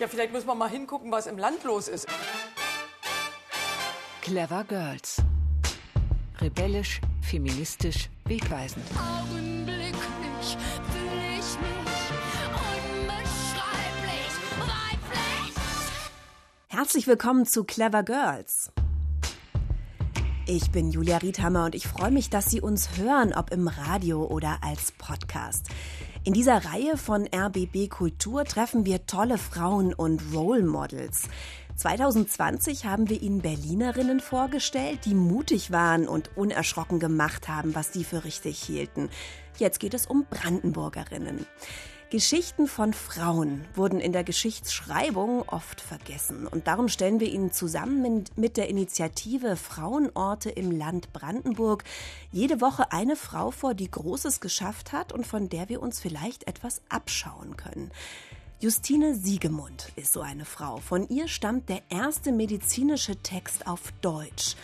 Ja, vielleicht müssen wir mal hingucken, was im Land los ist. Clever Girls. Rebellisch, feministisch, wegweisend. Augenblicklich fühle ich mich unbeschreiblich weiblich. Herzlich willkommen zu Clever Girls. Ich bin Julia Riedhammer und ich freue mich, dass Sie uns hören, ob im Radio oder als Podcast. In dieser Reihe von RBB Kultur treffen wir tolle Frauen und Role Models. 2020 haben wir Ihnen Berlinerinnen vorgestellt, die mutig waren und unerschrocken gemacht haben, was sie für richtig hielten. Jetzt geht es um Brandenburgerinnen. Geschichten von Frauen wurden in der Geschichtsschreibung oft vergessen. Und darum stellen wir Ihnen zusammen mit der Initiative Frauenorte im Land Brandenburg jede Woche eine Frau vor, die Großes geschafft hat und von der wir uns vielleicht etwas abschauen können. Justine Siegemund ist so eine Frau. Von ihr stammt der erste medizinische Text auf Deutsch.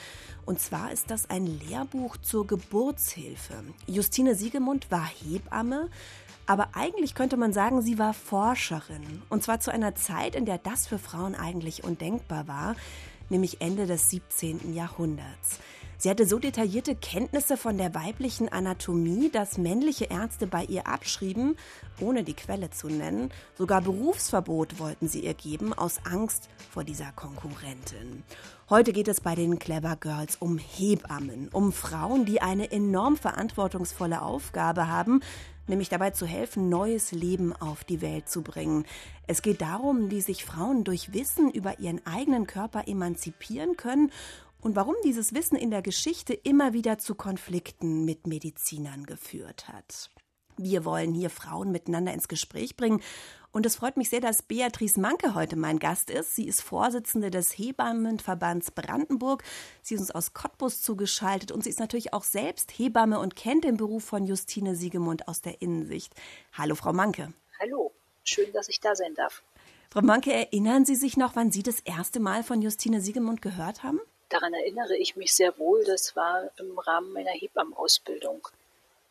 Und zwar ist das ein Lehrbuch zur Geburtshilfe. Justine Siegemund war Hebamme, aber eigentlich könnte man sagen, sie war Forscherin. Und zwar zu einer Zeit, in der das für Frauen eigentlich undenkbar war, nämlich Ende des 17. Jahrhunderts. Sie hatte so detaillierte Kenntnisse von der weiblichen Anatomie, dass männliche Ärzte bei ihr abschrieben, ohne die Quelle zu nennen. Sogar Berufsverbot wollten sie ihr geben, aus Angst vor dieser Konkurrentin. Heute geht es bei den Clever Girls um Hebammen, um Frauen, die eine enorm verantwortungsvolle Aufgabe haben, nämlich dabei zu helfen, neues Leben auf die Welt zu bringen. Es geht darum, wie sich Frauen durch Wissen über ihren eigenen Körper emanzipieren können und warum dieses Wissen in der Geschichte immer wieder zu Konflikten mit Medizinern geführt hat. Wir wollen hier Frauen miteinander ins Gespräch bringen und es freut mich sehr, dass Beatrice Manke heute mein Gast ist. Sie ist Vorsitzende des Hebammenverbands Brandenburg. Sie ist uns aus Cottbus zugeschaltet und sie ist natürlich auch selbst Hebamme und kennt den Beruf von Justine Siegemund aus der Innensicht. Hallo, Frau Manke. Hallo, schön, dass ich da sein darf. Frau Manke, erinnern Sie sich noch, wann Sie das erste Mal von Justine Siegemund gehört haben? Daran erinnere ich mich sehr wohl. Das war im Rahmen meiner Hebammenausbildung.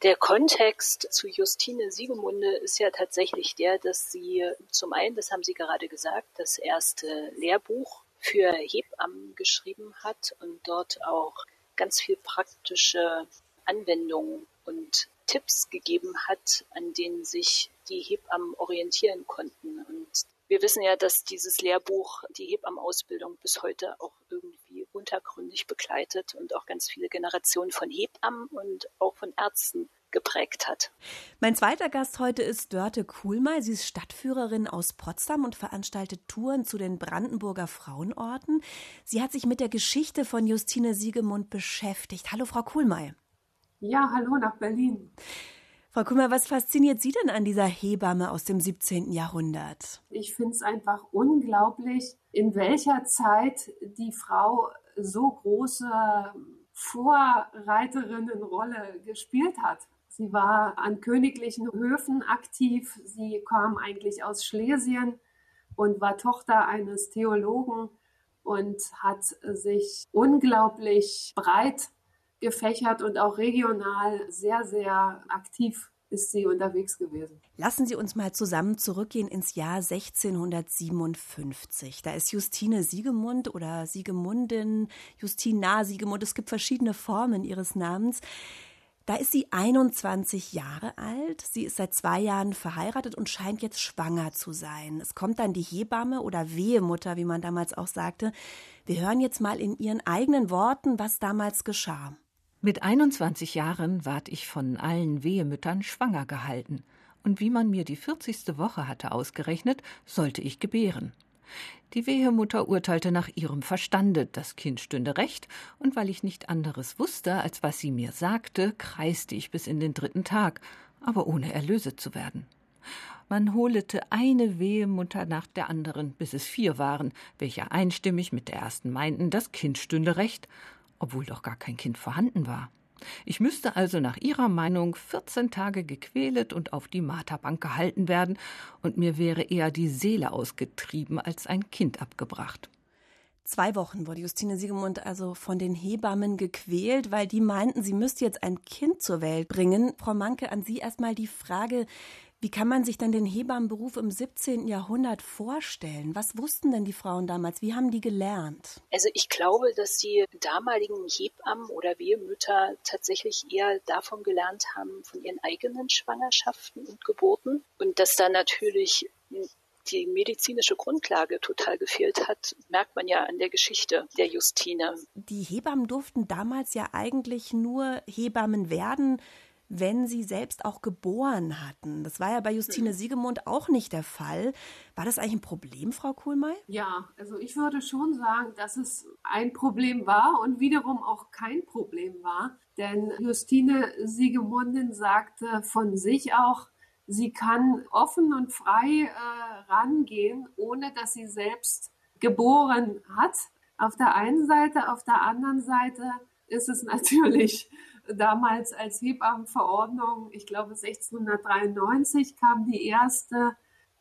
Der Kontext zu Justine Siegemunde ist ja tatsächlich der, dass sie zum einen, das haben Sie gerade gesagt, das erste Lehrbuch für Hebammen geschrieben hat und dort auch ganz viel praktische Anwendungen und Tipps gegeben hat, an denen sich die Hebammen orientieren konnten. Und wir wissen ja, dass dieses Lehrbuch die Hebammenausbildung bis heute auch irgendwie untergründig begleitet und auch ganz viele Generationen von Hebammen und auch von Ärzten geprägt hat. Mein zweiter Gast heute ist Dörte Kuhlmeier. Sie ist Stadtführerin aus Potsdam und veranstaltet Touren zu den Brandenburger Frauenorten. Sie hat sich mit der Geschichte von Justine Siegemund beschäftigt. Hallo, Frau Kuhlmeier. Ja, hallo nach Berlin. Frau Kummer, was fasziniert Sie denn an dieser Hebamme aus dem 17. Jahrhundert? Ich finde es einfach unglaublich, in welcher Zeit die Frau so große Vorreiterinnenrolle gespielt hat. Sie war an königlichen Höfen aktiv. Sie kam eigentlich aus Schlesien und war Tochter eines Theologen und hat sich unglaublich breit gefächert und auch regional sehr, sehr aktiv ist sie unterwegs gewesen. Lassen Sie uns mal zusammen zurückgehen ins Jahr 1657. Da ist Justine Siegemund oder Siegemundin, Justina Siegemund, es gibt verschiedene Formen ihres Namens. Da ist sie 21 Jahre alt. Sie ist seit zwei Jahren verheiratet und scheint jetzt schwanger zu sein. Es kommt dann die Hebamme oder Wehemutter, wie man damals auch sagte. Wir hören jetzt mal in ihren eigenen Worten, was damals geschah. Mit 21 Jahren ward ich von allen Wehemüttern schwanger gehalten, und wie man mir die 40. Woche hatte ausgerechnet, sollte ich gebären. Die Wehemutter urteilte nach ihrem Verstande, das Kind stünde recht, und weil ich nicht anderes wusste, als was sie mir sagte, kreiste ich bis in den dritten Tag, aber ohne Erlöse zu werden. Man holete eine Wehemutter nach der anderen, bis es vier waren, welche einstimmig mit der ersten meinten, das Kind stünde recht, obwohl doch gar kein Kind vorhanden war. Ich müsste also nach ihrer Meinung 14 Tage gequälet und auf die Marterbank gehalten werden, und mir wäre eher die Seele ausgetrieben als ein Kind abgebracht. Zwei Wochen wurde Justine Siegemund also von den Hebammen gequält, weil die meinten, sie müsste jetzt ein Kind zur Welt bringen. Frau Manke, an Sie erstmal die Frage, Wie kann man sich denn den Hebammenberuf im 17. Jahrhundert vorstellen? Was wussten denn die Frauen damals? Wie haben die gelernt? Also ich glaube, dass die damaligen Hebammen oder Wehemütter tatsächlich eher davon gelernt haben, von ihren eigenen Schwangerschaften und Geburten. Und dass da natürlich die medizinische Grundlage total gefehlt hat, merkt man ja an der Geschichte der Justine. Die Hebammen durften damals ja eigentlich nur Hebammen werden, wenn sie selbst auch geboren hatten. Das war ja bei Justine Siegemund auch nicht der Fall. War das eigentlich ein Problem, Frau Kuhlmeier? Ja, also ich würde schon sagen, dass es ein Problem war und wiederum auch kein Problem war. Denn Justine Siegemundin sagte von sich auch, sie kann offen und frei äh, rangehen, ohne dass sie selbst geboren hat. Auf der einen Seite, auf der anderen Seite ist es natürlich damals als Hebammenverordnung, ich glaube 1693 kam die erste,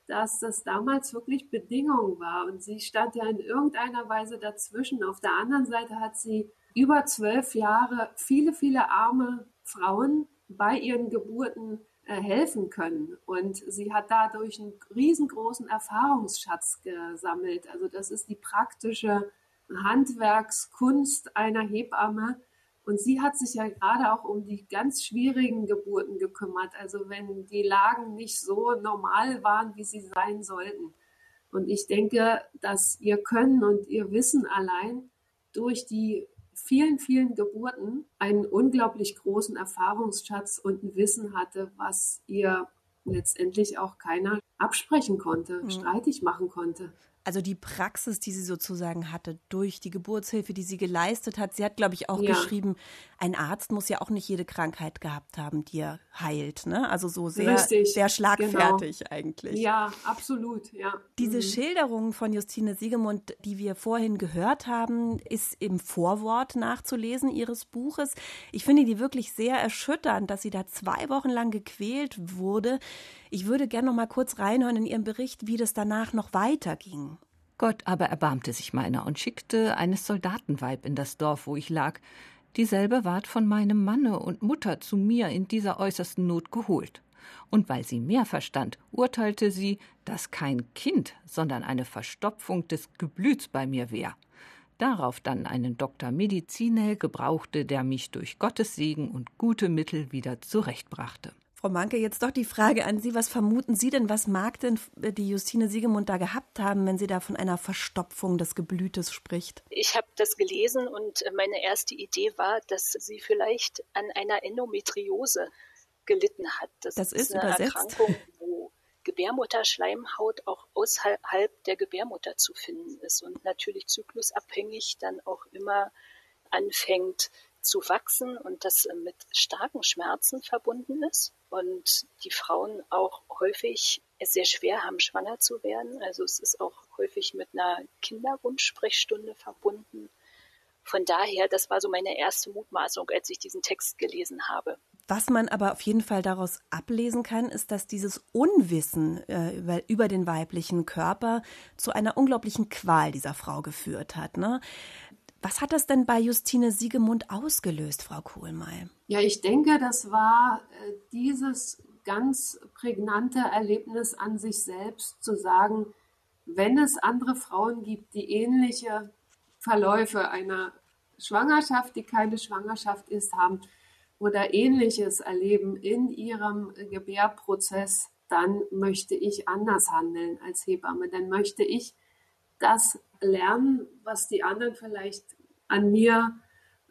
dass das damals wirklich Bedingung war. Und sie stand ja in irgendeiner Weise dazwischen. Auf der anderen Seite hat sie über zwölf Jahre viele, viele arme Frauen bei ihren Geburten äh, helfen können. Und sie hat dadurch einen riesengroßen Erfahrungsschatz gesammelt. Also das ist die praktische Handwerkskunst einer Hebamme, und sie hat sich ja gerade auch um die ganz schwierigen Geburten gekümmert. Also wenn die Lagen nicht so normal waren, wie sie sein sollten. Und ich denke, dass ihr Können und ihr Wissen allein durch die vielen, vielen Geburten einen unglaublich großen Erfahrungsschatz und ein Wissen hatte, was ihr letztendlich auch keiner absprechen konnte, mhm. streitig machen konnte also die Praxis, die sie sozusagen hatte, durch die Geburtshilfe, die sie geleistet hat. Sie hat, glaube ich, auch ja. geschrieben, ein Arzt muss ja auch nicht jede Krankheit gehabt haben, die er heilt. Ne? Also so sehr, Richtig, sehr schlagfertig genau. eigentlich. Ja, absolut, ja. Diese mhm. Schilderung von Justine Siegemund, die wir vorhin gehört haben, ist im Vorwort nachzulesen ihres Buches. Ich finde die wirklich sehr erschütternd, dass sie da zwei Wochen lang gequält wurde. Ich würde gerne noch mal kurz reinhören in Ihren Bericht, wie das danach noch weiterging. Gott aber erbarmte sich meiner und schickte eines Soldatenweib in das Dorf, wo ich lag. Dieselbe ward von meinem Manne und Mutter zu mir in dieser äußersten Not geholt. Und weil sie mehr verstand, urteilte sie, dass kein Kind, sondern eine Verstopfung des Geblüts bei mir wär. Darauf dann einen Doktor Medizine gebrauchte, der mich durch Gottes Segen und gute Mittel wieder zurechtbrachte. Frau Manke, jetzt doch die Frage an Sie. Was vermuten Sie denn, was mag denn die Justine Siegemund da gehabt haben, wenn sie da von einer Verstopfung des Geblütes spricht? Ich habe das gelesen und meine erste Idee war, dass sie vielleicht an einer Endometriose gelitten hat. Das, das ist, ist eine übersetzt. Erkrankung, wo Gebärmutterschleimhaut auch außerhalb der Gebärmutter zu finden ist und natürlich zyklusabhängig dann auch immer anfängt zu wachsen und das mit starken Schmerzen verbunden ist und die Frauen auch häufig es sehr schwer haben, schwanger zu werden. Also es ist auch häufig mit einer Kinderwunschsprechstunde verbunden. Von daher, das war so meine erste Mutmaßung, als ich diesen Text gelesen habe. Was man aber auf jeden Fall daraus ablesen kann, ist, dass dieses Unwissen äh, über, über, den weiblichen Körper zu einer unglaublichen Qual dieser Frau geführt hat. Ne? Was hat das denn bei Justine Siegemund ausgelöst, Frau Kohlmeier? Ja, ich denke, das war äh, dieses ganz prägnante Erlebnis an sich selbst, zu sagen, wenn es andere Frauen gibt, die ähnliche Verläufe einer Schwangerschaft, die keine Schwangerschaft ist, haben oder ähnliches erleben in ihrem Gebärprozess, dann möchte ich anders handeln als Hebamme. Dann möchte ich das lernen, was die anderen vielleicht an mir,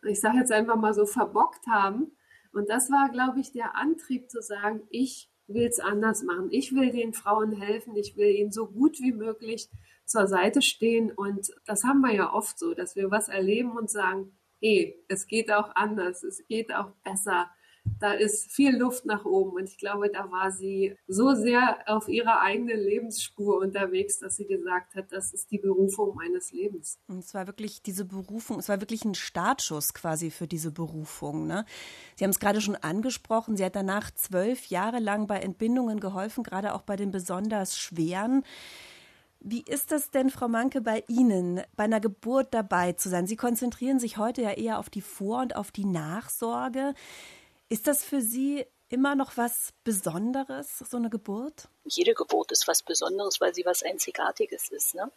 ich sage jetzt einfach mal so, verbockt haben. Und das war, glaube ich, der Antrieb zu sagen, ich will es anders machen. Ich will den Frauen helfen. Ich will ihnen so gut wie möglich zur Seite stehen. Und das haben wir ja oft so, dass wir was erleben und sagen, hey, es geht auch anders, es geht auch besser da ist viel Luft nach oben. Und ich glaube, da war sie so sehr auf ihrer eigenen Lebensspur unterwegs, dass sie gesagt hat, das ist die Berufung meines Lebens. Und es war wirklich diese Berufung, es war wirklich ein Startschuss quasi für diese Berufung. Ne? Sie haben es gerade schon angesprochen, sie hat danach zwölf Jahre lang bei Entbindungen geholfen, gerade auch bei den besonders schweren. Wie ist das denn, Frau Manke, bei Ihnen, bei einer Geburt dabei zu sein? Sie konzentrieren sich heute ja eher auf die Vor- und auf die Nachsorge. Ist das für Sie immer noch was Besonderes, so eine Geburt? Jede Geburt ist was Besonderes, weil sie was Einzigartiges ist. Ne?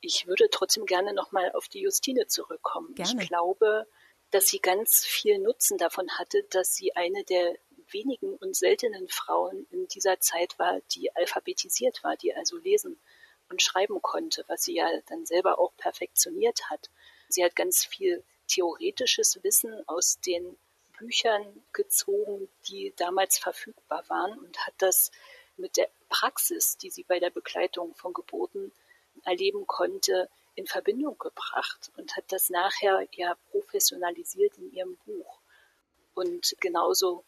Ich würde trotzdem gerne nochmal auf die Justine zurückkommen. Gerne. Ich glaube, dass sie ganz viel Nutzen davon hatte, dass sie eine der wenigen und seltenen Frauen in dieser Zeit war, die alphabetisiert war, die also lesen und schreiben konnte, was sie ja dann selber auch perfektioniert hat. Sie hat ganz viel theoretisches Wissen aus den Büchern gezogen, die damals verfügbar waren und hat das mit der Praxis, die sie bei der Begleitung von Geburten erleben konnte, in Verbindung gebracht und hat das nachher ja professionalisiert in ihrem Buch. Und genauso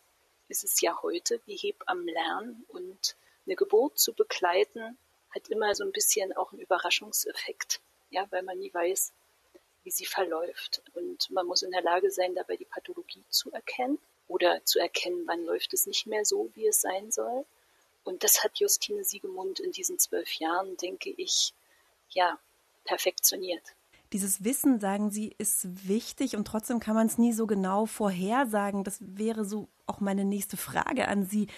ist es ja heute wie Hebammen lernen und eine Geburt zu begleiten hat immer so ein bisschen auch einen Überraschungseffekt, ja, weil man nie weiß, wie sie verläuft. Und man muss in der Lage sein, dabei die Pathologie zu erkennen oder zu erkennen, wann läuft es nicht mehr so, wie es sein soll. Und das hat Justine Siegemund in diesen zwölf Jahren, denke ich, ja, perfektioniert. Dieses Wissen, sagen Sie, ist wichtig und trotzdem kann man es nie so genau vorhersagen. Das wäre so auch meine nächste Frage an Sie.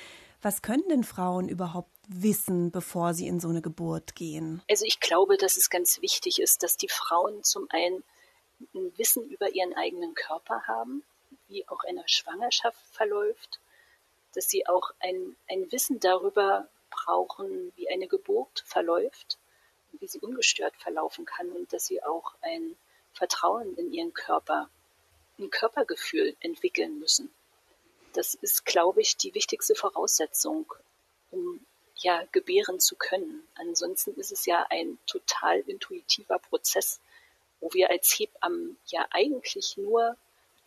Was können denn Frauen überhaupt wissen, bevor sie in so eine Geburt gehen? Also ich glaube, dass es ganz wichtig ist, dass die Frauen zum einen ein Wissen über ihren eigenen Körper haben, wie auch eine Schwangerschaft verläuft, dass sie auch ein, ein Wissen darüber brauchen, wie eine Geburt verläuft wie sie ungestört verlaufen kann und dass sie auch ein Vertrauen in ihren Körper, ein Körpergefühl entwickeln müssen. Das ist, glaube ich, die wichtigste Voraussetzung, um ja gebären zu können. Ansonsten ist es ja ein total intuitiver Prozess, wo wir als Hebammen ja eigentlich nur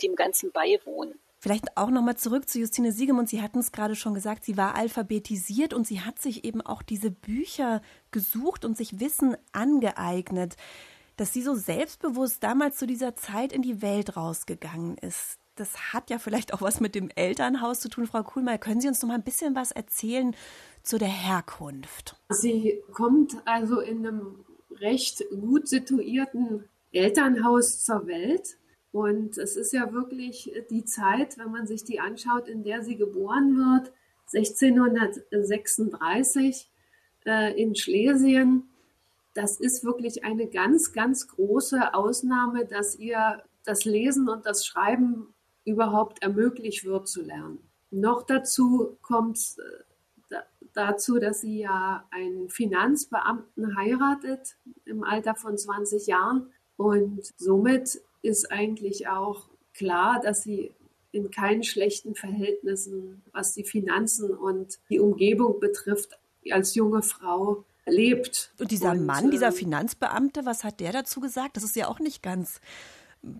dem Ganzen beiwohnen. Vielleicht auch nochmal zurück zu Justine Siegemund. Sie hatten es gerade schon gesagt, sie war alphabetisiert und sie hat sich eben auch diese Bücher gesucht und sich Wissen angeeignet, dass sie so selbstbewusst damals zu dieser Zeit in die Welt rausgegangen ist. Das hat ja vielleicht auch was mit dem Elternhaus zu tun. Frau Kuhlmeier, können Sie uns noch mal ein bisschen was erzählen zu der Herkunft? Sie kommt also in einem recht gut situierten Elternhaus zur Welt und es ist ja wirklich die Zeit, wenn man sich die anschaut, in der sie geboren wird, 1636 äh, in Schlesien. Das ist wirklich eine ganz, ganz große Ausnahme, dass ihr das Lesen und das Schreiben überhaupt ermöglicht wird zu lernen. Noch dazu kommt äh, dazu, dass sie ja einen Finanzbeamten heiratet im Alter von 20 Jahren und somit ist eigentlich auch klar, dass sie in keinen schlechten Verhältnissen, was die Finanzen und die Umgebung betrifft, als junge Frau lebt. Und dieser und, Mann, dieser ähm, Finanzbeamte, was hat der dazu gesagt? Das ist ja auch nicht ganz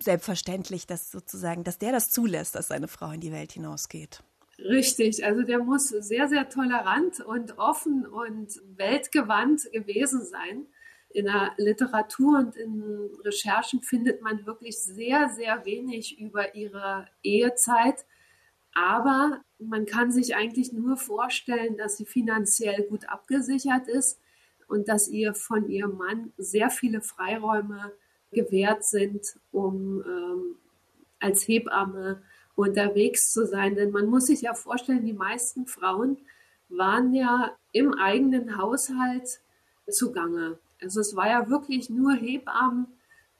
selbstverständlich, dass sozusagen, dass der das zulässt, dass seine Frau in die Welt hinausgeht. Richtig, also der muss sehr, sehr tolerant und offen und weltgewandt gewesen sein in der Literatur und in Recherchen findet man wirklich sehr, sehr wenig über ihre Ehezeit. Aber man kann sich eigentlich nur vorstellen, dass sie finanziell gut abgesichert ist und dass ihr von ihrem Mann sehr viele Freiräume gewährt sind, um ähm, als Hebamme unterwegs zu sein. Denn man muss sich ja vorstellen, die meisten Frauen waren ja im eigenen Haushalt zugange. Also es war ja wirklich nur Hebammen,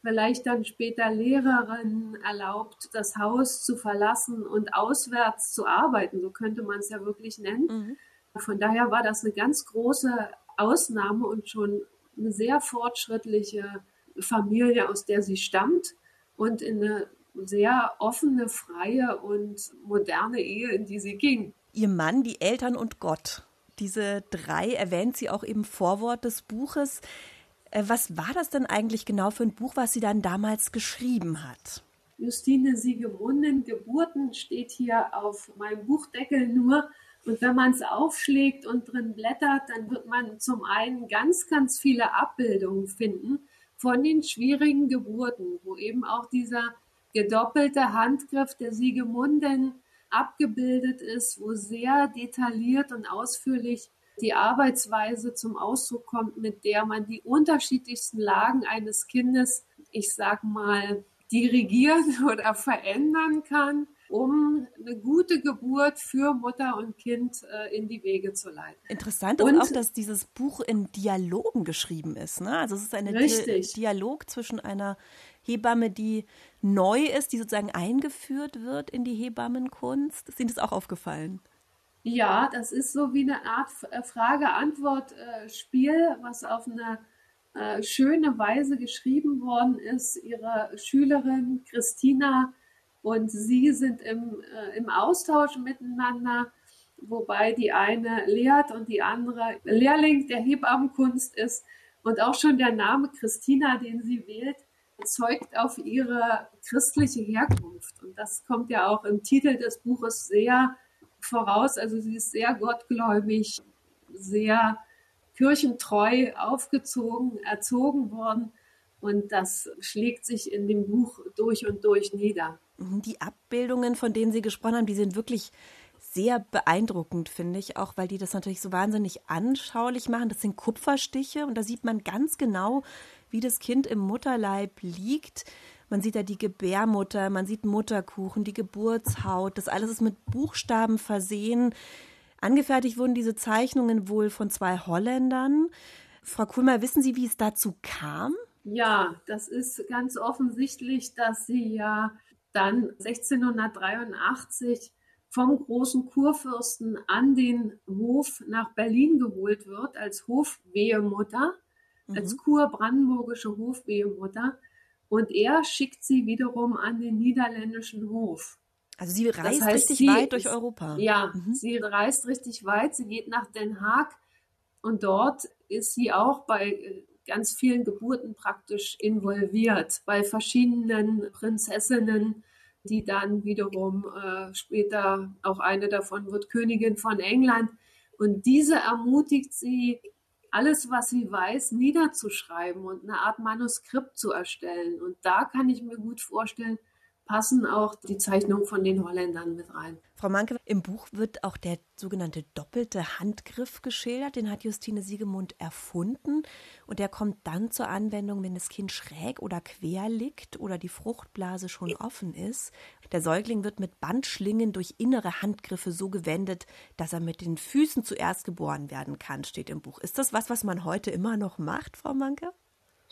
vielleicht dann später Lehrerin erlaubt, das Haus zu verlassen und auswärts zu arbeiten. So könnte man es ja wirklich nennen. Mhm. Von daher war das eine ganz große Ausnahme und schon eine sehr fortschrittliche Familie, aus der sie stammt und in eine sehr offene, freie und moderne Ehe, in die sie ging. Ihr Mann, die Eltern und Gott. Diese drei erwähnt sie auch im Vorwort des Buches. Äh, was war das denn eigentlich genau für ein Buch, was sie dann damals geschrieben hat? Justine Siegemunden, Geburten steht hier auf meinem Buchdeckel nur. Und wenn man es aufschlägt und drin blättert, dann wird man zum einen ganz, ganz viele Abbildungen finden von den schwierigen Geburten, wo eben auch dieser gedoppelte Handgriff der Siegemunden abgebildet ist, wo sehr detailliert und ausführlich die Arbeitsweise zum Ausdruck kommt, mit der man die unterschiedlichsten Lagen eines Kindes, ich sag mal, dirigieren oder verändern kann. Um eine gute Geburt für Mutter und Kind äh, in die Wege zu leiten. Interessant Und- auch, dass dieses Buch in Dialogen geschrieben ist. Ne? Also es ist ein Di. Dialog zwischen einer Hebamme, die neu ist, die sozusagen eingeführt wird in die Hebammenkunst. Ist Ihnen das auch aufgefallen? Ja, das ist so wie eine Art äh, Frage-Antwort-Spiel, was auf eine äh, schöne Weise geschrieben worden ist. Ihre Schülerin Christina und sie sind im, äh, im Austausch miteinander, wobei die eine lehrt und die andere Lehrling der Hebammenkunst ist. Und auch schon der Name Christina, den sie wählt, zeugt auf ihre christliche Herkunft. Und das kommt ja auch im Titel des Buches sehr voraus. Also sie ist sehr gottgläubig, sehr kirchentreu aufgezogen, erzogen worden. Und das schlägt sich in dem Buch durch und durch nieder. Die Abbildungen, von denen Sie gesprochen haben, die sind wirklich sehr beeindruckend, finde ich, auch weil die das natürlich so wahnsinnig anschaulich machen. Das sind Kupferstiche und da sieht man ganz genau, wie das Kind im Mutterleib liegt. Man sieht da die Gebärmutter, man sieht Mutterkuchen, die Geburtshaut. Das alles ist mit Buchstaben versehen. Angefertigt wurden diese Zeichnungen wohl von zwei Holländern. Frau Kuhlmeier, wissen Sie, wie es dazu kam? Ja, das ist ganz offensichtlich, dass sie ja dann 1683 vom großen Kurfürsten an den Hof nach Berlin geholt wird als Hofwehemutter, als kurbrandenburgische Hofwehemutter. Und er schickt sie wiederum an den niederländischen Hof. Also sie reist heißt, richtig weit durch Europa. Ja, sie reist richtig weit. Sie geht nach Den Haag und dort ist sie auch bei äh, ganz vielen Geburten praktisch involviert, bei verschiedenen Prinzessinnen, die dann wiederum äh, später auch eine davon wird Königin von England. Und diese ermutigt sie, alles, was sie weiß, niederzuschreiben und eine Art Manuskript zu erstellen. Und da kann ich mir gut vorstellen, passen auch die Zeichnungen von den Holländern mit rein. Frau Manke, im Buch wird auch der sogenannte doppelte Handgriff geschildert. Den hat Justine Siegemund erfunden. Und der kommt dann zur Anwendung, wenn das Kind schräg oder quer liegt oder die Fruchtblase schon offen ist. Der Säugling wird mit Bandschlingen durch innere Handgriffe so gewendet, dass er mit den Füßen zuerst geboren werden kann, steht im Buch. Ist das was, was man heute immer noch macht, Frau Manke?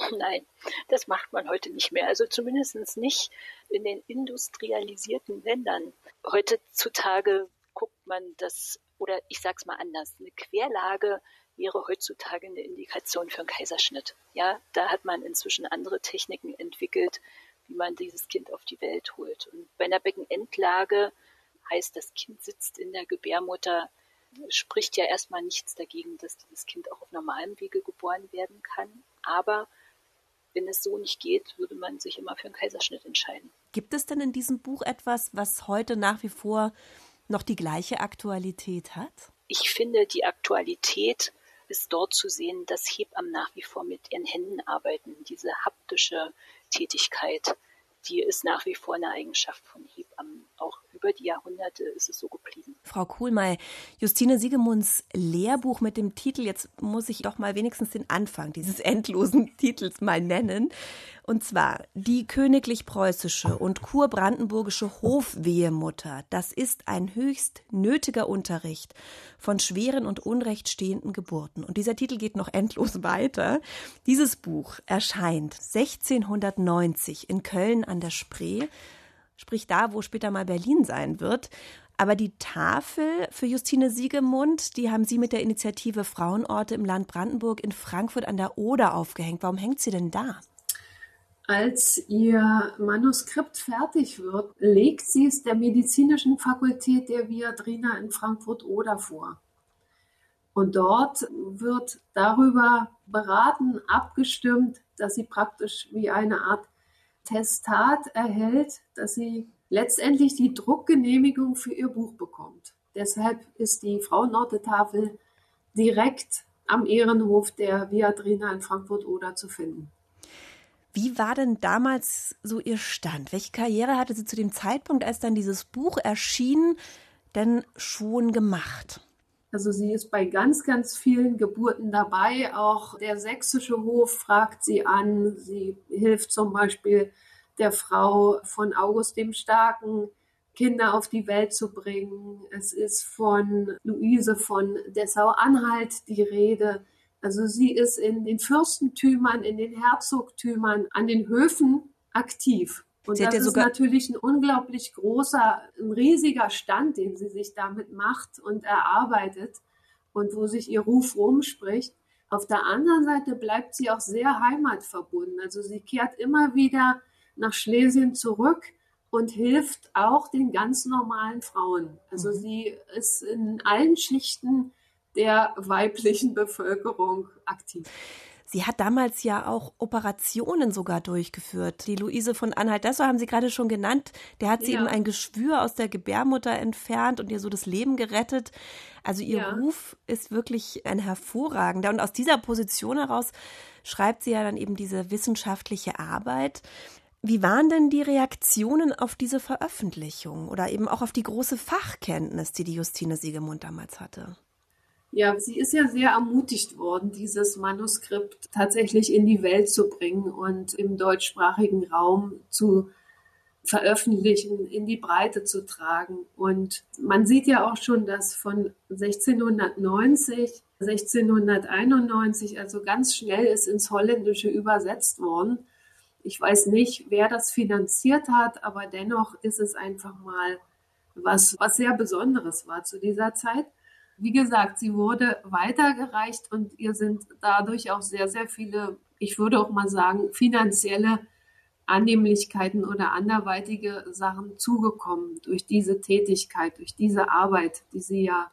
Nein, das macht man heute nicht mehr. Also zumindest nicht in den industrialisierten Ländern. Heutzutage guckt man das, oder ich sag's mal anders, eine Querlage wäre heutzutage eine Indikation für einen Kaiserschnitt. Ja, da hat man inzwischen andere Techniken entwickelt, wie man dieses Kind auf die Welt holt. Und bei einer Beckenendlage heißt, das Kind sitzt in der Gebärmutter, spricht ja erstmal nichts dagegen, dass dieses Kind auch auf normalem Wege geboren werden kann. Aber wenn es so nicht geht, würde man sich immer für einen Kaiserschnitt entscheiden. Gibt es denn in diesem Buch etwas, was heute nach wie vor noch die gleiche Aktualität hat? Ich finde, die Aktualität ist dort zu sehen, dass Hebammen nach wie vor mit ihren Händen arbeiten. Diese haptische Tätigkeit, die ist nach wie vor eine Eigenschaft von Hebammen. Auch über die Jahrhunderte ist es so geblieben. Frau Kuhlmeier, Justine Siegemunds Lehrbuch mit dem Titel, jetzt muss ich doch mal wenigstens den Anfang dieses endlosen Titels mal nennen. Und zwar die königlich-preußische und kurbrandenburgische Hofwehemutter. Das ist ein höchst nötiger Unterricht von schweren und unrechtstehenden Geburten. Und dieser Titel geht noch endlos weiter. Dieses Buch erscheint 1690 in Köln an der Spree sprich da, wo später mal Berlin sein wird. Aber die Tafel für Justine Siegemund, die haben Sie mit der Initiative Frauenorte im Land Brandenburg in Frankfurt an der Oder aufgehängt. Warum hängt sie denn da? Als ihr Manuskript fertig wird, legt sie es der medizinischen Fakultät der Viadrina in Frankfurt-Oder vor. Und dort wird darüber beraten, abgestimmt, dass sie praktisch wie eine Art Testat erhält, dass sie letztendlich die Druckgenehmigung für ihr Buch bekommt. Deshalb ist die Frauenorte-Tafel direkt am Ehrenhof der Viadrina in Frankfurt-Oder zu finden. Wie war denn damals so Ihr Stand? Welche Karriere hatte sie zu dem Zeitpunkt, als dann dieses Buch erschien, denn schon gemacht? Also sie ist bei ganz, ganz vielen Geburten dabei. Auch der sächsische Hof fragt sie an. Sie hilft zum Beispiel der Frau von August dem Starken Kinder auf die Welt zu bringen. Es ist von Luise von Dessau-Anhalt die Rede. Also sie ist in den Fürstentümern, in den Herzogtümern, an den Höfen aktiv. Und Sie hat das ist natürlich ein unglaublich großer, ein riesiger Stand, den sie sich damit macht und erarbeitet und wo sich ihr Ruf rumspricht. Auf der anderen Seite bleibt sie auch sehr heimatverbunden. Also sie kehrt immer wieder nach Schlesien zurück und hilft auch den ganz normalen Frauen. Also sie ist in allen Schichten der weiblichen Bevölkerung aktiv. Sie hat damals ja auch Operationen sogar durchgeführt. Die Luise von Anhalt-Dessau haben Sie gerade schon genannt. Der hat sie Ja. eben ein Geschwür aus der Gebärmutter entfernt und ihr so das Leben gerettet. Also ihr Ja. Ruf ist wirklich ein hervorragender. Und aus dieser Position heraus schreibt sie ja dann eben diese wissenschaftliche Arbeit. Wie waren denn die Reaktionen auf diese Veröffentlichung oder eben auch auf die große Fachkenntnis, die die Justine Siegemund damals hatte? Ja, sie ist ja sehr ermutigt worden, dieses Manuskript tatsächlich in die Welt zu bringen und im deutschsprachigen Raum zu veröffentlichen, in die Breite zu tragen. Und man sieht ja auch schon, dass von 1690, 1691, also ganz schnell ist ins Holländische übersetzt worden. Ich weiß nicht, wer das finanziert hat, aber dennoch ist es einfach mal was, was sehr Besonderes war zu dieser Zeit. Wie gesagt, sie wurde weitergereicht und ihr sind dadurch auch sehr, sehr viele, ich würde auch mal sagen, finanzielle Annehmlichkeiten oder anderweitige Sachen zugekommen durch diese Tätigkeit, durch diese Arbeit, die sie ja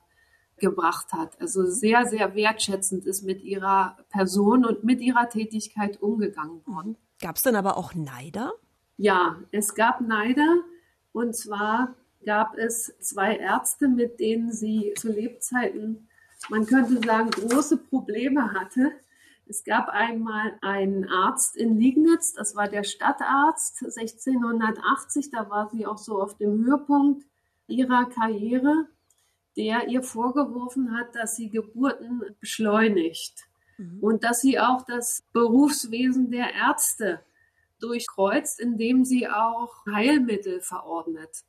gebracht hat. Also sehr, sehr wertschätzend ist mit ihrer Person und mit ihrer Tätigkeit umgegangen worden. Gab es denn aber auch Neider? Ja, es gab Neider und zwar gab es zwei Ärzte, mit denen sie zu Lebzeiten, man könnte sagen, große Probleme hatte. Es gab einmal einen Arzt in Liegnitz, das war der Stadtarzt 1680, da war sie auch so auf dem Höhepunkt ihrer Karriere, der ihr vorgeworfen hat, dass sie Geburten beschleunigt und dass sie auch das Berufswesen der Ärzte durchkreuzt, indem sie auch Heilmittel verordnet.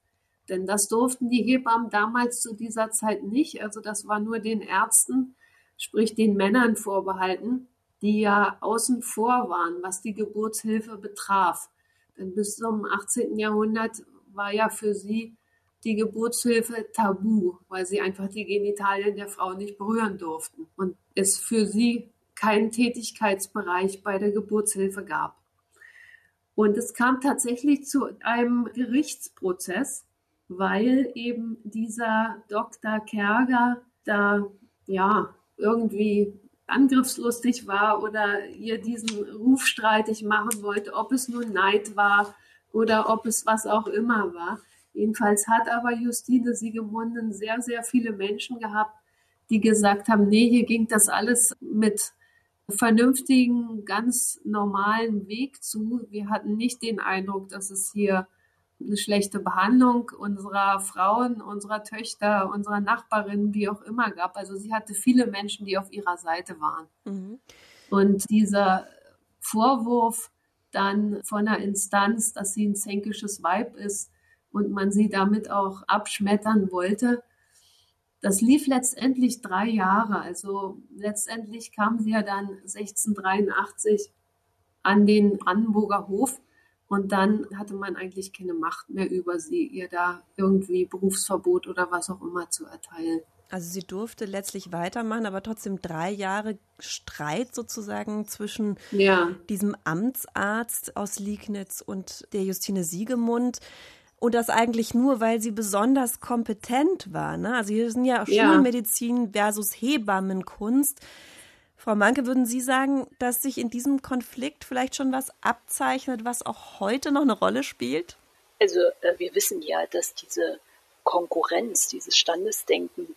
Denn das durften die Hebammen damals zu dieser Zeit nicht. Also das war nur den Ärzten, sprich den Männern vorbehalten, die ja außen vor waren, was die Geburtshilfe betraf. Denn bis zum 18. Jahrhundert war ja für sie die Geburtshilfe tabu, weil sie einfach die Genitalien der Frau nicht berühren durften und es für sie keinen Tätigkeitsbereich bei der Geburtshilfe gab. Und es kam tatsächlich zu einem Gerichtsprozess, weil eben dieser Dr. Kerger da ja irgendwie angriffslustig war oder ihr diesen Ruf streitig machen wollte, ob es nun Neid war oder ob es was auch immer war. Jedenfalls hat aber Justine Siegemunden sehr, sehr viele Menschen gehabt, die gesagt haben, nee, hier ging das alles mit vernünftigen, ganz normalen Weg zu. Wir hatten nicht den Eindruck, dass es hier eine schlechte Behandlung unserer Frauen, unserer Töchter, unserer Nachbarinnen, wie auch immer gab. Also sie hatte viele Menschen, die auf ihrer Seite waren. Und dieser Vorwurf dann von einer Instanz, dass sie ein zänkisches Weib ist und man sie damit auch abschmettern wollte, das lief letztendlich drei Jahre. Also letztendlich kam sie ja dann 1683 an den Brandenburger Hof und dann hatte man eigentlich keine Macht mehr über sie, ihr da irgendwie Berufsverbot oder was auch immer zu erteilen. Also sie durfte letztlich weitermachen, aber trotzdem drei Jahre Streit sozusagen zwischen Ja. diesem Amtsarzt aus Liegnitz und der Justine Siegemund. Und das eigentlich nur, weil sie besonders kompetent war. Ne? Also hier sind ja Ja. Schulmedizin versus Hebammenkunst. Frau Manke, würden Sie sagen, dass sich in diesem Konflikt vielleicht schon was abzeichnet, was auch heute noch eine Rolle spielt? Also äh, wir wissen ja, dass diese Konkurrenz, dieses Standesdenken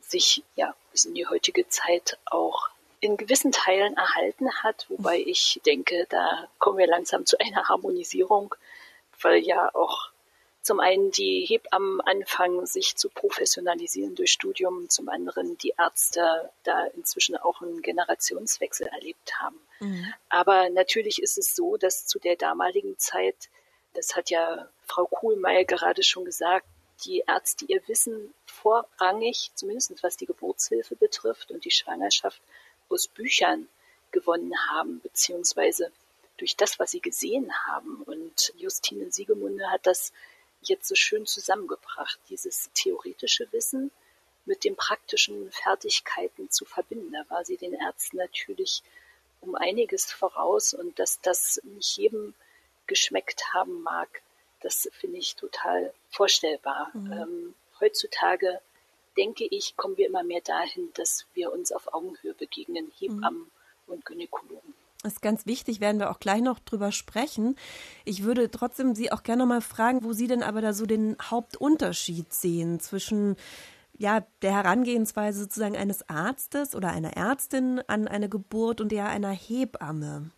sich ja bis in die heutige Zeit auch in gewissen Teilen erhalten hat, wobei ich denke, da kommen wir langsam zu einer Harmonisierung, weil ja auch zum einen die Hebammen anfangen, sich zu professionalisieren durch Studium, zum anderen die Ärzte da inzwischen auch einen Generationswechsel erlebt haben. Aber natürlich ist es so, dass zu der damaligen Zeit, das hat ja Frau Kuhlmeier gerade schon gesagt, die Ärzte ihr Wissen vorrangig, zumindest was die Geburtshilfe betrifft und die Schwangerschaft, aus Büchern gewonnen haben, beziehungsweise durch das, was sie gesehen haben. Und Justine Siegemunde hat das jetzt so schön zusammengebracht, dieses theoretische Wissen mit den praktischen Fertigkeiten zu verbinden. Da war sie den Ärzten natürlich um einiges voraus und dass das nicht jedem geschmeckt haben mag, das finde ich total vorstellbar. Mhm. Ähm, heutzutage denke ich, kommen wir immer mehr dahin, dass wir uns auf Augenhöhe begegnen, Hebammen mhm. und Gynäkologen. Ist ganz wichtig, werden wir auch gleich noch drüber sprechen. Ich würde trotzdem Sie auch gerne mal fragen, wo Sie denn aber da so den Hauptunterschied sehen zwischen ja, der Herangehensweise sozusagen eines Arztes oder einer Ärztin an eine Geburt und der einer Hebamme.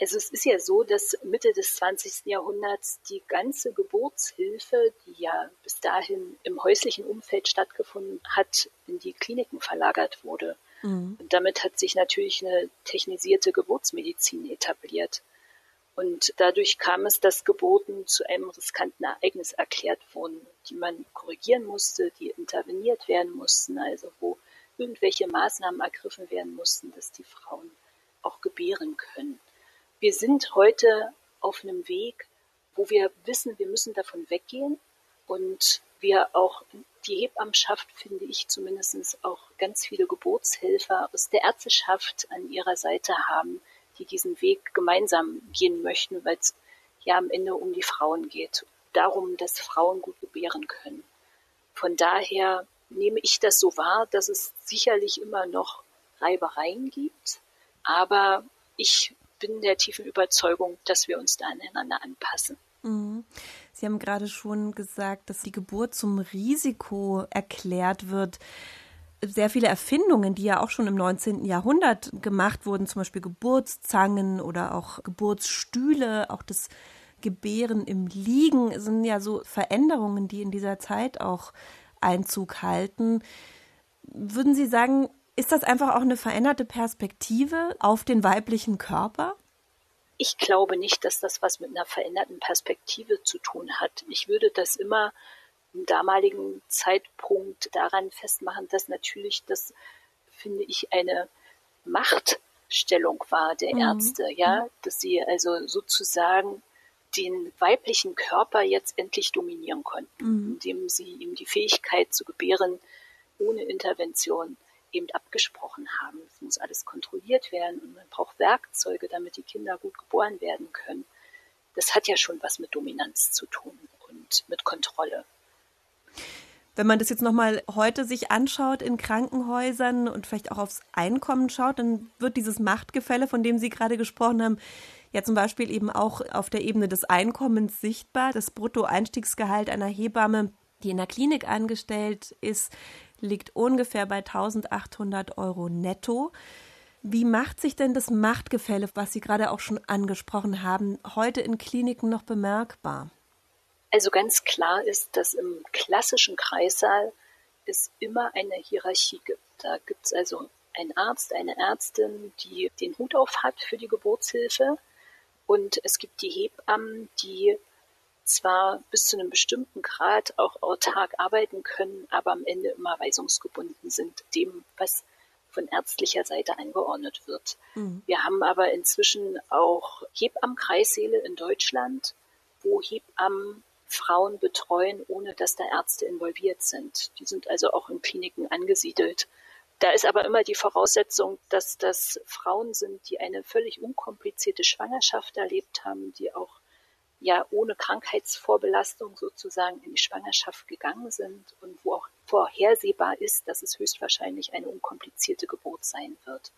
Also es ist ja so, dass Mitte des 20. Jahrhunderts die ganze Geburtshilfe, die ja bis dahin im häuslichen Umfeld stattgefunden hat, in die Kliniken verlagert wurde. Mhm. Und damit hat sich natürlich eine technisierte Geburtsmedizin etabliert. Und dadurch kam es, dass Geburten zu einem riskanten Ereignis erklärt wurden, die man korrigieren musste, die interveniert werden mussten, also wo irgendwelche Maßnahmen ergriffen werden mussten, dass die Frauen auch gebären können. Wir sind heute auf einem Weg, wo wir wissen, wir müssen davon weggehen und wir auch die Hebammschaft, finde ich zumindest auch ganz viele Geburtshelfer aus der Ärzteschaft an ihrer Seite haben, die diesen Weg gemeinsam gehen möchten, weil es ja am Ende um die Frauen geht. Darum, dass Frauen gut gebären können. Von daher nehme ich das so wahr, dass es sicherlich immer noch Reibereien gibt, aber ich bin der tiefen Überzeugung, dass wir uns da aneinander anpassen. Mhm. Sie haben gerade schon gesagt, dass die Geburt zum Risiko erklärt wird. Sehr viele Erfindungen, die ja auch schon im 19. Jahrhundert gemacht wurden, zum Beispiel Geburtszangen oder auch Geburtsstühle, auch das Gebären im Liegen, sind ja so Veränderungen, die in dieser Zeit auch Einzug halten. Würden Sie sagen, ist das einfach auch eine veränderte Perspektive auf den weiblichen Körper? Ich glaube nicht, dass das was mit einer veränderten Perspektive zu tun hat. Ich würde das immer im damaligen Zeitpunkt daran festmachen, dass natürlich das, finde ich, eine Machtstellung war der mhm. Ärzte, ja, dass sie also sozusagen den weiblichen Körper jetzt endlich dominieren konnten, mhm. indem sie ihm die Fähigkeit zu gebären ohne Intervention eben abgesprochen haben. Es muss alles kontrolliert werden und man braucht Werkzeuge, damit die Kinder gut geboren werden können. Das hat ja schon was mit Dominanz zu tun und mit Kontrolle. Wenn man das jetzt nochmal heute sich anschaut in Krankenhäusern und vielleicht auch aufs Einkommen schaut, dann wird dieses Machtgefälle, von dem Sie gerade gesprochen haben, ja zum Beispiel eben auch auf der Ebene des Einkommens sichtbar. Das Bruttoeinstiegsgehalt einer Hebamme, die in der Klinik angestellt ist, liegt ungefähr bei 1800 Euro netto. Wie macht sich denn das Machtgefälle, was Sie gerade auch schon angesprochen haben, heute in Kliniken noch bemerkbar? Also ganz klar ist, dass im klassischen Kreissaal es immer eine Hierarchie gibt. Da gibt es also einen Arzt, eine Ärztin, die den Hut auf hat für die Geburtshilfe. Und es gibt die Hebammen, die zwar bis zu einem bestimmten Grad auch autark arbeiten können, aber am Ende immer weisungsgebunden sind, dem, was von ärztlicher Seite angeordnet wird. Mhm. Wir haben aber inzwischen auch Hebammenkreissäle in Deutschland, wo Hebammen Frauen betreuen, ohne dass da Ärzte involviert sind. Die sind also auch in Kliniken angesiedelt. Da ist aber immer die Voraussetzung, dass das Frauen sind, die eine völlig unkomplizierte Schwangerschaft erlebt haben, die auch ja ohne Krankheitsvorbelastung sozusagen in die Schwangerschaft gegangen sind und wo auch vorhersehbar ist, dass es höchstwahrscheinlich eine unkomplizierte Geburt sein wird.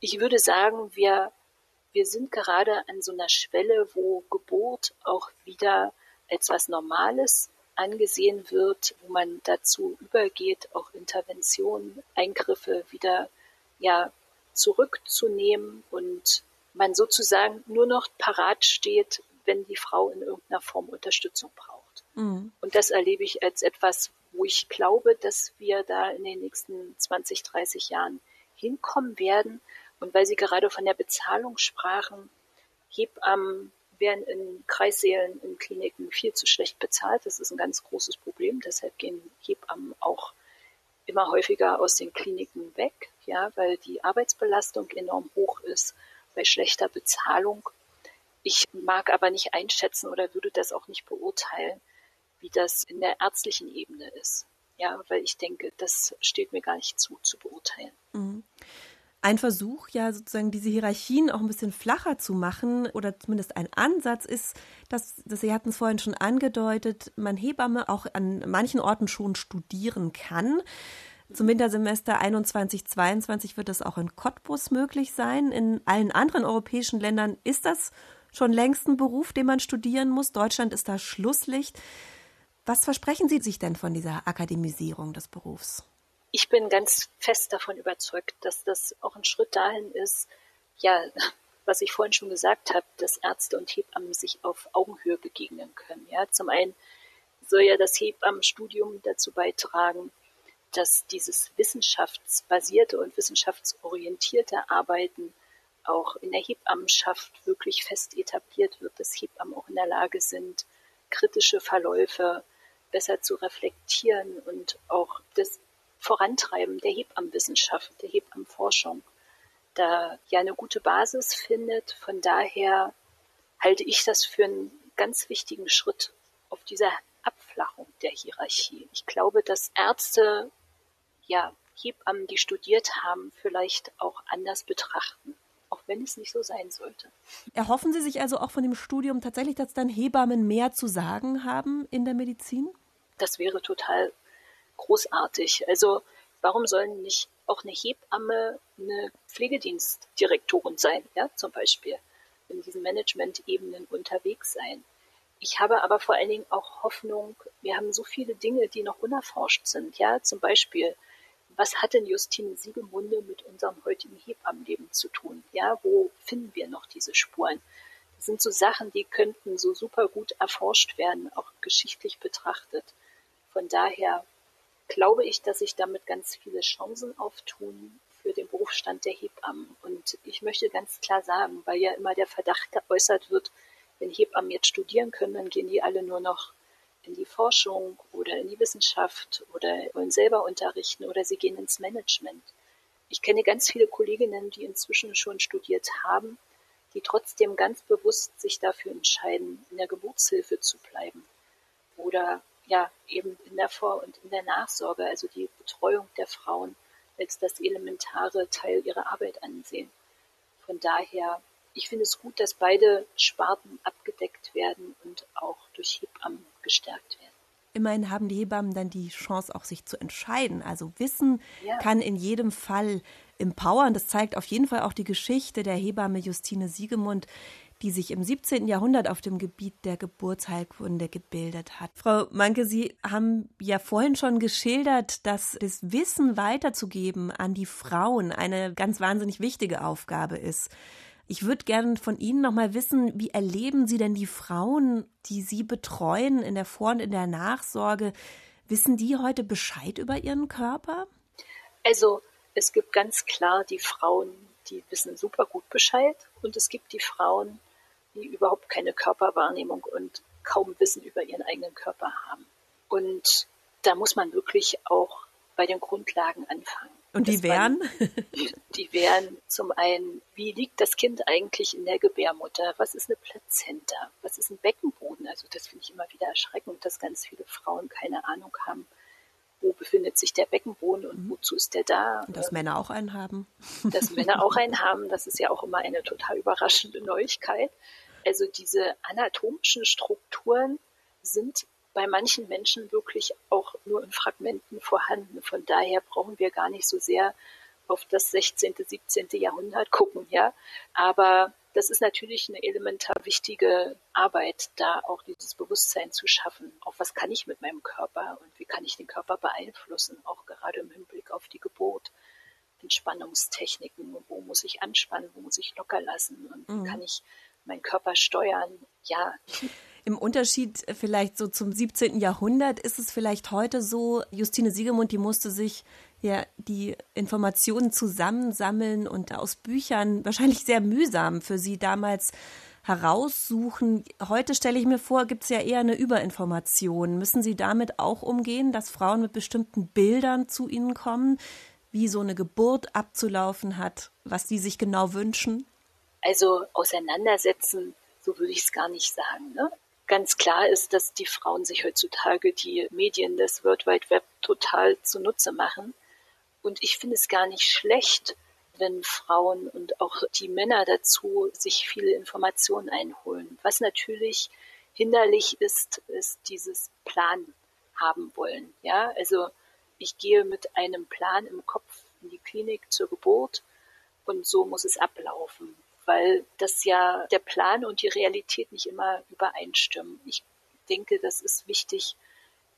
Ich würde sagen, wir, wir sind gerade an so einer Schwelle, wo Geburt auch wieder als was Normales angesehen wird, wo man dazu übergeht, auch Interventionen, Eingriffe wieder ja zurückzunehmen und man sozusagen nur noch parat steht, wenn die Frau in irgendeiner Form Unterstützung braucht. Mhm. Und das erlebe ich als etwas, wo ich glaube, dass wir da in den nächsten 20, 30 Jahren hinkommen werden. Und weil Sie gerade von der Bezahlung sprachen, Hebammen werden in Kreissälen, in Kliniken viel zu schlecht bezahlt. Das ist ein ganz großes Problem. Deshalb gehen Hebammen auch immer häufiger aus den Kliniken weg, ja, weil die Arbeitsbelastung enorm hoch ist bei schlechter Bezahlung. Ich mag aber nicht einschätzen oder würde das auch nicht beurteilen, wie das in der ärztlichen Ebene ist. Ja, weil ich denke, das steht mir gar nicht zu, zu beurteilen. Mhm. Ein Versuch, ja sozusagen diese Hierarchien auch ein bisschen flacher zu machen oder zumindest ein Ansatz ist, dass, dass Sie hatten es vorhin schon angedeutet, man Hebamme auch an manchen Orten schon studieren kann. Zum Wintersemester 21, 22 wird das auch in Cottbus möglich sein. In allen anderen europäischen Ländern ist das schon längst ein Beruf, den man studieren muss. Deutschland ist da Schlusslicht. Was versprechen Sie sich denn von dieser Akademisierung des Berufs? ich bin ganz fest davon überzeugt, dass das auch ein Schritt dahin ist, ja, was ich vorhin schon gesagt habe, dass Ärzte und Hebammen sich auf Augenhöhe begegnen können. Ja, zum einen soll ja das Hebammenstudium dazu beitragen, dass dieses wissenschaftsbasierte und wissenschaftsorientierte Arbeiten auch in der Hebammenschaft wirklich fest etabliert wird, dass Hebammen auch in der Lage sind, kritische Verläufe besser zu reflektieren und auch das Vorantreiben der Hebammenwissenschaft, der Hebammenforschung da ja eine gute Basis findet. Von daher halte ich das für einen ganz wichtigen Schritt auf dieser Abflachung der Hierarchie. Ich glaube, dass Ärzte, ja, Hebammen, die studiert haben, vielleicht auch anders betrachten, wenn es nicht so sein sollte. Erhoffen Sie sich also auch von dem Studium tatsächlich, dass dann Hebammen mehr zu sagen haben in der Medizin? Das wäre total großartig. Also warum sollen nicht auch eine Hebamme eine Pflegedienstdirektorin sein, ja, zum Beispiel, in diesen Management-Ebenen unterwegs sein. Ich habe aber vor allen Dingen auch Hoffnung, wir haben so viele Dinge, die noch unerforscht sind, ja, zum Beispiel, was hat denn Justine Siegemunde mit unserem heutigen Hebammenleben zu tun? Ja, wo finden wir noch diese Spuren? Das sind so Sachen, die könnten so super gut erforscht werden, auch geschichtlich betrachtet. Von daher glaube ich, dass sich damit ganz viele Chancen auftun für den Berufsstand der Hebammen. Und ich möchte ganz klar sagen, weil ja immer der Verdacht geäußert wird, wenn Hebammen jetzt studieren können, dann gehen die alle nur noch in die Forschung oder in die Wissenschaft oder wollen selber unterrichten oder sie gehen ins Management. Ich kenne ganz viele Kolleginnen, die inzwischen schon studiert haben, die trotzdem ganz bewusst sich dafür entscheiden, in der Geburtshilfe zu bleiben oder ja eben in der Vor- und in der Nachsorge, also die Betreuung der Frauen als das elementare Teil ihrer Arbeit ansehen. Von daher, ich finde es gut, dass beide Sparten abgedeckt werden und auch durch Hebammen gestärkt werden. Immerhin haben die Hebammen dann die Chance, auch sich zu entscheiden. Also Wissen ja. kann in jedem Fall empowern. Das zeigt auf jeden Fall auch die Geschichte der Hebamme Justine Siegemund, die sich im 17. Jahrhundert auf dem Gebiet der Geburtsheilkunde gebildet hat. Frau Manke, Sie haben ja vorhin schon geschildert, dass das Wissen weiterzugeben an die Frauen eine ganz wahnsinnig wichtige Aufgabe ist. Ich würde gerne von Ihnen noch mal wissen, wie erleben Sie denn die Frauen, die Sie betreuen in der Vor- und in der Nachsorge? Wissen die heute Bescheid über ihren Körper? Also es gibt ganz klar die Frauen, die wissen super gut Bescheid und es gibt die Frauen, die überhaupt keine Körperwahrnehmung und kaum Wissen über ihren eigenen Körper haben. Und da muss man wirklich auch bei den Grundlagen anfangen. Und die wären? die wären zum einen, wie liegt das Kind eigentlich in der Gebärmutter? Was ist eine Plazenta? Was ist ein Beckenboden? Also das finde ich immer wieder erschreckend, dass ganz viele Frauen keine Ahnung haben, wo befindet sich der Beckenboden und mhm. wozu ist der da? Und dass Männer auch einen haben. Dass Männer auch einen haben, das ist ja auch immer eine total überraschende Neuigkeit. Also diese anatomischen Strukturen sind bei manchen Menschen wirklich auch nur in Fragmenten vorhanden. Von daher brauchen wir gar nicht so sehr auf das 16., 17. Jahrhundert gucken, ja. Aber das ist natürlich eine elementar wichtige Arbeit, da auch dieses Bewusstsein zu schaffen. Auch was kann ich mit meinem Körper und wie kann ich den Körper beeinflussen, auch gerade im Hinblick auf die Geburt. Entspannungstechniken, wo muss ich anspannen, wo muss ich locker lassen und mhm. wie kann ich meinen Körper steuern. Ja. Im Unterschied vielleicht so zum 17. Jahrhundert ist es vielleicht heute so, Justine Siegemund, die musste sich ja die Informationen zusammensammeln und aus Büchern wahrscheinlich sehr mühsam für sie damals heraussuchen. Heute stelle ich mir vor, gibt es ja eher eine Überinformation. Müssen Sie damit auch umgehen, dass Frauen mit bestimmten Bildern zu Ihnen kommen, wie so eine Geburt abzulaufen hat, was sie sich genau wünschen? Also auseinandersetzen, so würde ich es gar nicht sagen. Ne? Ganz klar ist, dass die Frauen sich heutzutage die Medien des World Wide Web total zunutze machen. Und ich finde es gar nicht schlecht, wenn Frauen und auch die Männer dazu sich viele Informationen einholen. Was natürlich hinderlich ist, ist dieses Plan haben wollen. Ja, also ich gehe mit einem Plan im Kopf in die Klinik zur Geburt und so muss es ablaufen, weil das ja der Plan und die Realität nicht immer übereinstimmen. Ich denke, das ist wichtig,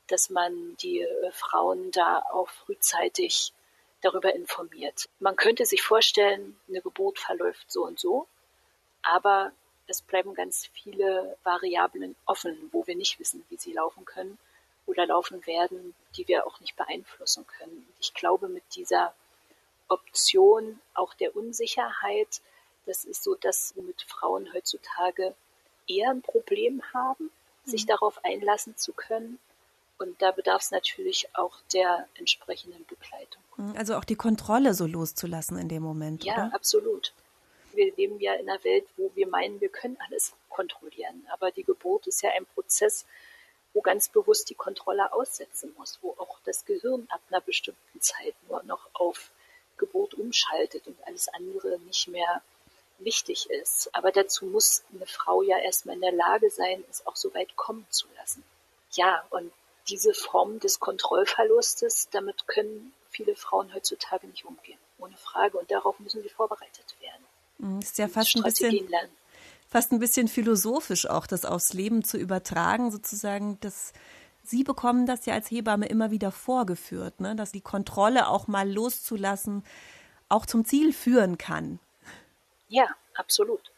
dass man die äh, Frauen da auch frühzeitig darüber informiert. Man könnte sich vorstellen, eine Geburt verläuft so und so, aber es bleiben ganz viele Variablen offen, wo wir nicht wissen, wie sie laufen können oder laufen werden, die wir auch nicht beeinflussen können. Ich glaube, mit dieser Option auch der Unsicherheit, das ist so, dass womit Frauen heutzutage eher ein Problem haben, sich mhm. darauf einlassen zu können. Und da bedarf es natürlich auch der entsprechenden Begleitung. Mhm, also auch die Kontrolle so loszulassen in dem Moment. Ja, oder? absolut. Wir leben ja in einer Welt, wo wir meinen, wir können alles kontrollieren. Aber die Geburt ist ja ein Prozess, wo ganz bewusst die Kontrolle aussetzen muss, wo auch das Gehirn ab einer bestimmten Zeit nur noch auf Geburt umschaltet und alles andere nicht mehr wichtig ist. Aber dazu muss eine Frau ja erstmal in der Lage sein, es auch so weit kommen zu lassen. Ja, und diese Form des Kontrollverlustes, damit können viele Frauen heutzutage nicht umgehen. Ohne Frage. Und darauf müssen wir vorbereitet werden. Mhm, ist ja fast ein bisschen, fast ein bisschen philosophisch auch, das aufs Leben zu übertragen, sozusagen, dass Sie bekommen das ja als Hebamme immer wieder vorgeführt, ne? dass die Kontrolle auch mal loszulassen auch zum Ziel führen kann. Ja, absolut.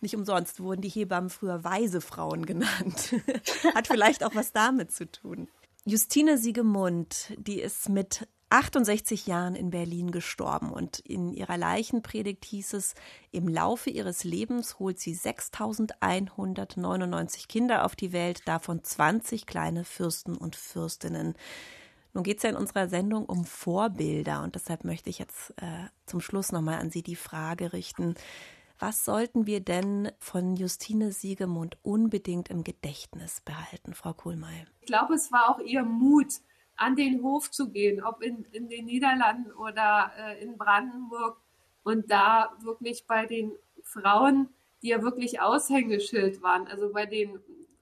Nicht umsonst wurden die Hebammen früher weise Frauen genannt. Hat vielleicht auch was damit zu tun. Justine Siegemund, die ist mit 68 Jahren in Berlin gestorben und in ihrer Leichenpredigt hieß es, im Laufe ihres Lebens holt sie 6199 Kinder auf die Welt, davon 20 kleine Fürsten und Fürstinnen. Nun geht es ja in unserer Sendung um Vorbilder und deshalb möchte ich jetzt äh, zum Schluss nochmal an Sie die Frage richten. Was sollten wir denn von Justine Siegemund unbedingt im Gedächtnis behalten, Frau Kohlmeier? Ich glaube, es war auch ihr Mut, an den Hof zu gehen, ob in, in den Niederlanden oder äh, in Brandenburg und da wirklich bei den Frauen, die ja wirklich Aushängeschild waren, also bei den,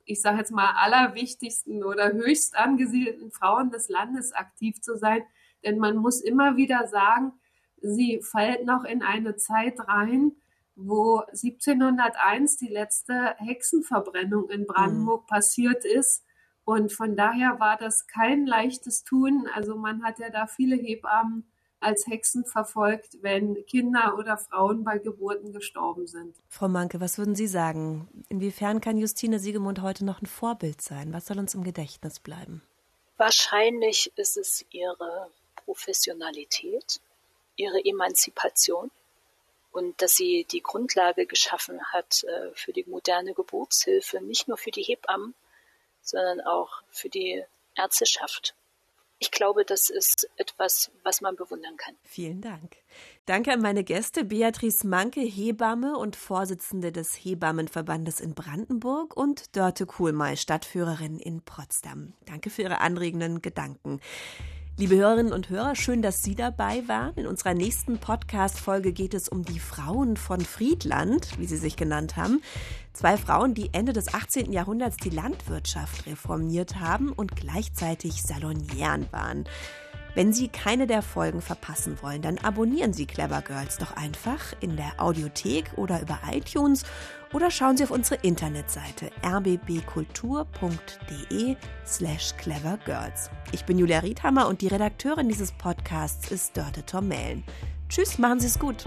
ich sage jetzt mal, allerwichtigsten oder höchst angesiedelten Frauen des Landes aktiv zu sein. Denn man muss immer wieder sagen, sie fällt noch in eine Zeit rein, wo 1701 die letzte Hexenverbrennung in Brandenburg mhm. passiert ist und von daher war das kein leichtes Tun. Also man hat ja da viele Hebammen als Hexen verfolgt, wenn Kinder oder Frauen bei Geburten gestorben sind. Frau Manke, was würden Sie sagen? Inwiefern kann Justine Siegemund heute noch ein Vorbild sein? Was soll uns im Gedächtnis bleiben? Wahrscheinlich ist es ihre Professionalität, ihre Emanzipation und dass sie die Grundlage geschaffen hat äh, für die moderne Geburtshilfe, nicht nur für die Hebammen, sondern auch für die Ärzteschaft. Ich glaube, das ist etwas, was man bewundern kann. Vielen Dank. Danke an meine Gäste, Beatrice Manke, Hebamme und Vorsitzende des Hebammenverbandes in Brandenburg und Dörte Kuhlmeier, Stadtführerin in Potsdam. Danke für Ihre anregenden Gedanken. Liebe Hörerinnen und Hörer, schön, dass Sie dabei waren. In unserer nächsten Podcast-Folge geht es um die Frauen von Friedland, wie sie sich genannt haben. Zwei Frauen, die Ende des 18. Jahrhunderts die Landwirtschaft reformiert haben und gleichzeitig Salonieren waren. Wenn Sie keine der Folgen verpassen wollen, dann abonnieren Sie Clever Girls doch einfach in der Audiothek oder über iTunes oder schauen Sie auf unsere Internetseite rbbkultur.de slash clevergirls. Ich bin Julia Riedhammer und die Redakteurin dieses Podcasts ist Dörte Tormellen. Tschüss, machen Sie es gut.